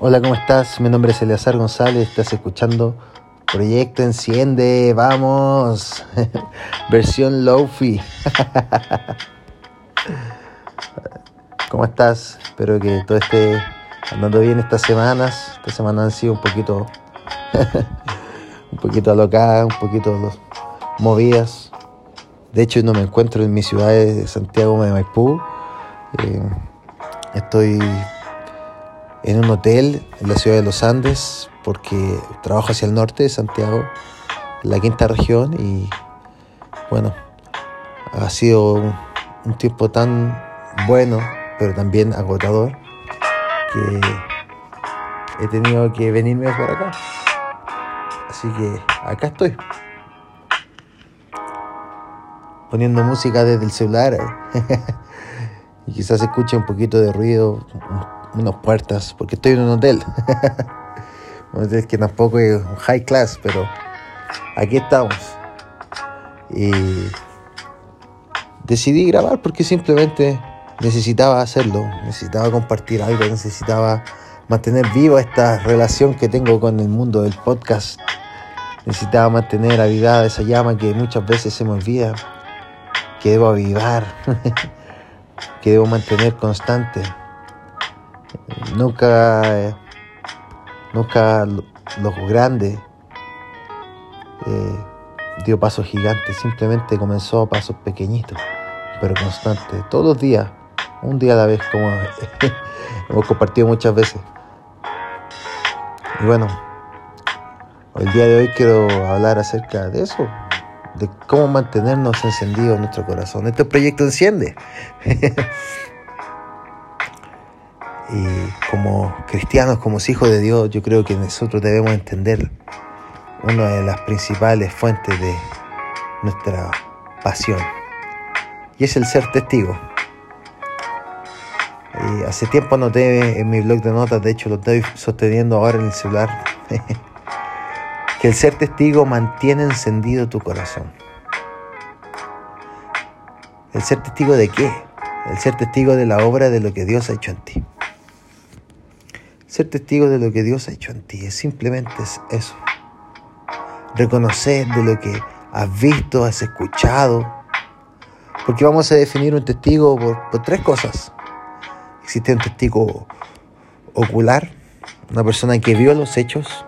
Hola, ¿cómo estás? Mi nombre es Eleazar González, estás escuchando Proyecto Enciende, vamos, versión Lofi. ¿Cómo estás? Espero que todo esté andando bien estas semanas. Estas semanas han sido un poquito, un poquito alocadas, un poquito movidas. De hecho, no me encuentro en mi ciudad de Santiago de Maipú. Eh, estoy en un hotel en la ciudad de los Andes porque trabajo hacia el norte de Santiago, la quinta región y bueno, ha sido un, tiempo tan bueno pero también agotador que he tenido que venirme para acá. Así que acá estoy. Poniendo música desde el celular. y quizás escuche un poquito de ruido, unas puertas, porque estoy en un hotel. un hotel que tampoco es un high class, pero aquí estamos. Y decidí grabar porque simplemente necesitaba hacerlo, necesitaba compartir algo, necesitaba mantener viva esta relación que tengo con el mundo del podcast. Necesitaba mantener avivada esa llama que muchas veces se me olvida, que debo avivar, que debo mantener constante. Nunca, nunca los grandes eh, dio pasos gigantes, simplemente comenzó a pasos pequeñitos, pero constantes, todos los días un día a la vez, como hemos compartido muchas veces. Y bueno, el día de hoy quiero hablar acerca de eso, de cómo mantenernos encendidos en nuestro corazón. Este proyecto enciende. y como cristianos, como hijos de Dios, yo creo que nosotros debemos entender una de las principales fuentes de nuestra pasión. Y es el ser testigo hace tiempo anoté en mi blog de notas, de hecho lo estoy sosteniendo ahora en el celular, que el ser testigo mantiene encendido tu corazón. ¿El ser testigo de qué? El ser testigo de la obra de lo que Dios ha hecho en ti. Ser testigo de lo que Dios ha hecho en ti es simplemente eso. Reconocer de lo que has visto, has escuchado. Porque vamos a definir un testigo por tres cosas. Existe un testigo ocular, una persona que vio los hechos,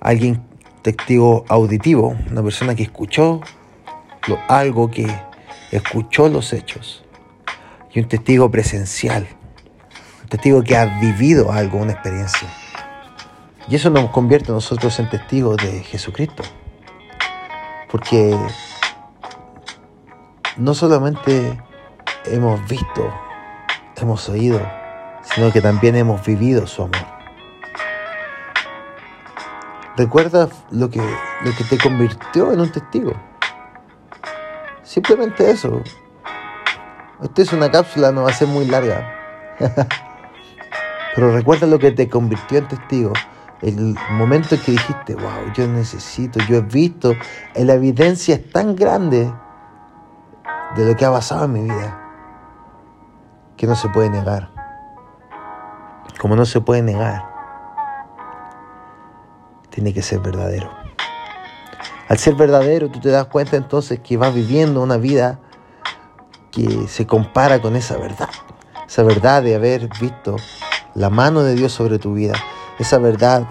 alguien testigo auditivo, una persona que escuchó algo que escuchó los hechos, y un testigo presencial, testigo que ha vivido algo, una experiencia. Y eso nos convierte a nosotros en testigos de Jesucristo. Porque no solamente hemos visto hemos oído, sino que también hemos vivido su amor. Recuerda lo que, lo que te convirtió en un testigo. Simplemente eso. Esta es una cápsula, no va a ser muy larga. Pero recuerda lo que te convirtió en testigo. El momento en que dijiste, wow, yo necesito, yo he visto, la evidencia es tan grande de lo que ha pasado en mi vida que no se puede negar. Como no se puede negar, tiene que ser verdadero. Al ser verdadero, tú te das cuenta entonces que vas viviendo una vida que se compara con esa verdad. Esa verdad de haber visto la mano de Dios sobre tu vida. Esa verdad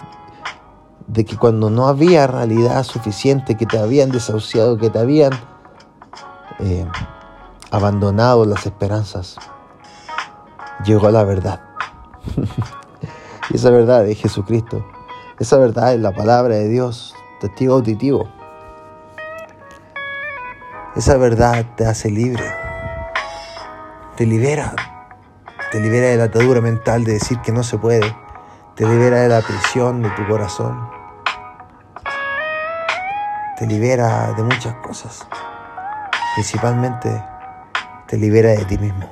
de que cuando no había realidad suficiente, que te habían desahuciado, que te habían eh, abandonado las esperanzas, llegó la verdad. y esa verdad es Jesucristo. Esa verdad es la palabra de Dios, testigo auditivo. Esa verdad te hace libre. Te libera. Te libera de la atadura mental de decir que no se puede. Te libera de la prisión de tu corazón. Te libera de muchas cosas. Principalmente te libera de ti mismo.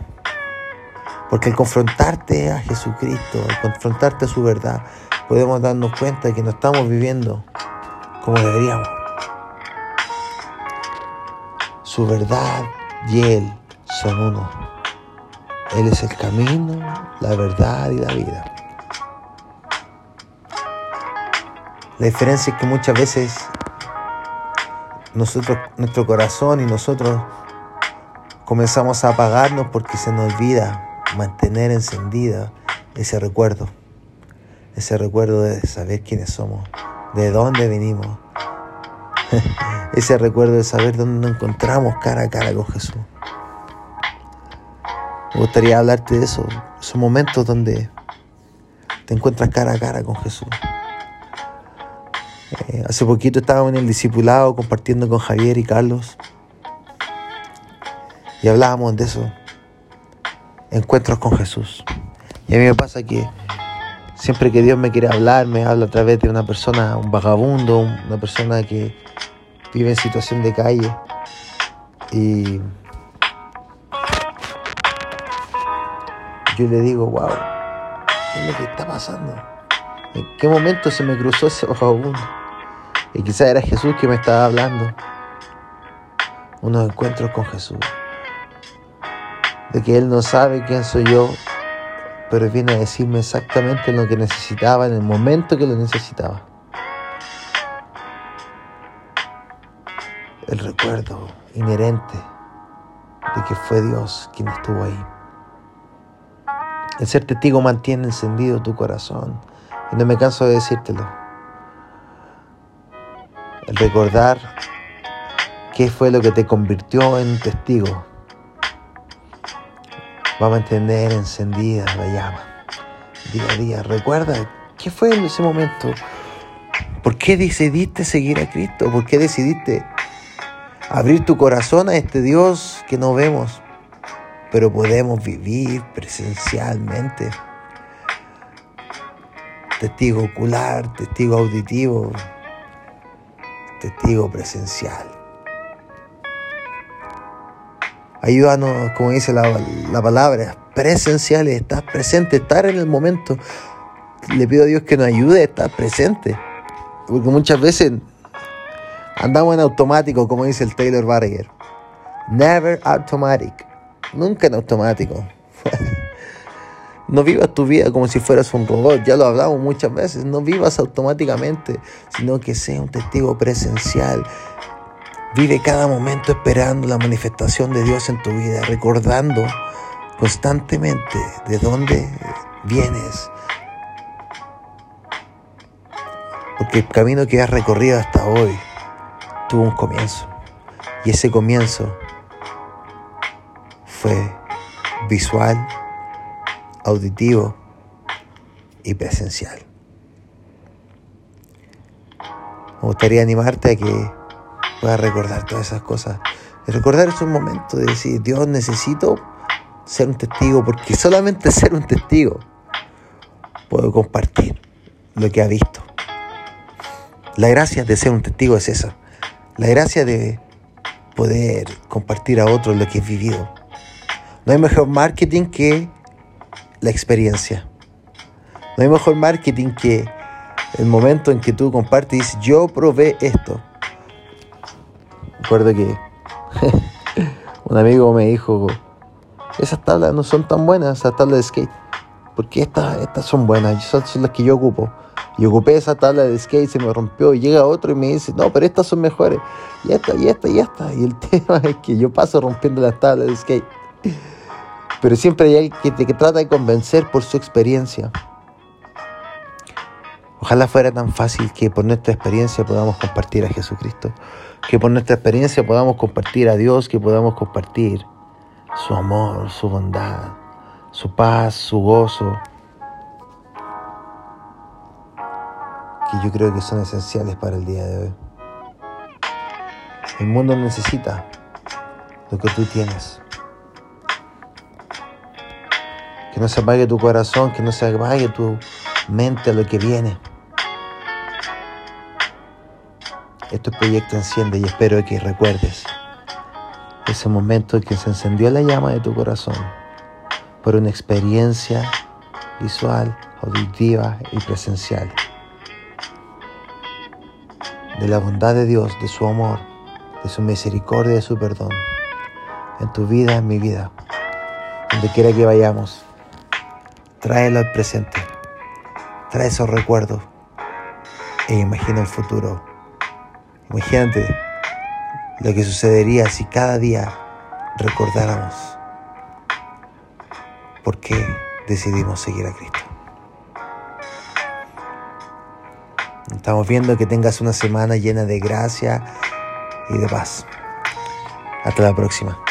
Porque al confrontarte a Jesucristo, al confrontarte a su verdad, podemos darnos cuenta de que no estamos viviendo como deberíamos. Su verdad y Él son uno. Él es el camino, la verdad y la vida. La diferencia es que muchas veces nosotros, nuestro corazón y nosotros comenzamos a apagarnos porque se nos olvida mantener encendida ese recuerdo, ese recuerdo de saber quiénes somos, de dónde venimos, ese recuerdo de saber dónde nos encontramos cara a cara con Jesús. Me gustaría hablarte de eso, esos momentos donde te encuentras cara a cara con Jesús. Eh, hace poquito estábamos en el discipulado compartiendo con Javier y Carlos y hablábamos de eso, encuentros con Jesús. Y a mí me pasa que siempre que Dios me quiere hablar, me habla a través de una persona, un vagabundo, una persona que vive en situación de calle. Y yo le digo, wow, ¿qué es lo que está pasando? ¿En qué momento se me cruzó ese vagabundo? Y quizás era Jesús que me estaba hablando. Unos encuentros con Jesús. De que Él no sabe quién soy yo, pero viene a decirme exactamente lo que necesitaba en el momento que lo necesitaba. El recuerdo inherente de que fue Dios quien estuvo ahí. El ser testigo mantiene encendido tu corazón. Y no me canso de decírtelo. El recordar qué fue lo que te convirtió en testigo va a mantener encendida la llama día a día. Recuerda qué fue en ese momento. ¿Por qué decidiste seguir a Cristo? ¿Por qué decidiste abrir tu corazón a este Dios que no vemos? Pero podemos vivir presencialmente. Testigo ocular, testigo auditivo, testigo presencial. Ayúdanos, como dice la, la palabra, presenciales, estar presente, estar en el momento. Le pido a Dios que nos ayude a estar presente. Porque muchas veces andamos en automático, como dice el Taylor Barrier. Never automatic. Nunca en automático. No vivas tu vida como si fueras un robot, ya lo hablamos muchas veces, no vivas automáticamente, sino que sea un testigo presencial. Vive cada momento esperando la manifestación de Dios en tu vida, recordando constantemente de dónde vienes. Porque el camino que has recorrido hasta hoy tuvo un comienzo. Y ese comienzo visual, auditivo y presencial. Me gustaría animarte a que puedas recordar todas esas cosas. Y recordar esos momentos de decir, Dios, necesito ser un testigo, porque solamente ser un testigo puedo compartir lo que ha visto. La gracia de ser un testigo es esa. La gracia de poder compartir a otros lo que he vivido. No hay mejor marketing que la experiencia. No hay mejor marketing que el momento en que tú compartes, yo probé esto. Recuerdo que un amigo me dijo, esas tablas no son tan buenas, esas tablas de skate, porque estas, estas son buenas, son, son las que yo ocupo. Y ocupé esa tabla de skate, se me rompió, y llega otro y me dice, no, pero estas son mejores. Y esta, y esta, y esta. Y el tema es que yo paso rompiendo las tablas de skate. Pero siempre hay alguien que te trata de convencer por su experiencia. Ojalá fuera tan fácil que por nuestra experiencia podamos compartir a Jesucristo, que por nuestra experiencia podamos compartir a Dios, que podamos compartir su amor, su bondad, su paz, su gozo, que yo creo que son esenciales para el día de hoy. El mundo necesita lo que tú tienes. Que no se apague tu corazón, que no se apague tu mente a lo que viene. Este proyecto enciende y espero que recuerdes ese momento en que se encendió la llama de tu corazón por una experiencia visual, auditiva y presencial de la bondad de Dios, de su amor, de su misericordia, de su perdón en tu vida, en mi vida, donde quiera que vayamos. Tráelo al presente. Trae esos recuerdos. e imagina un futuro. Imagínate lo que sucedería si cada día recordáramos por qué decidimos seguir a Cristo. Estamos viendo que tengas una semana llena de gracia y de paz. Hasta la próxima.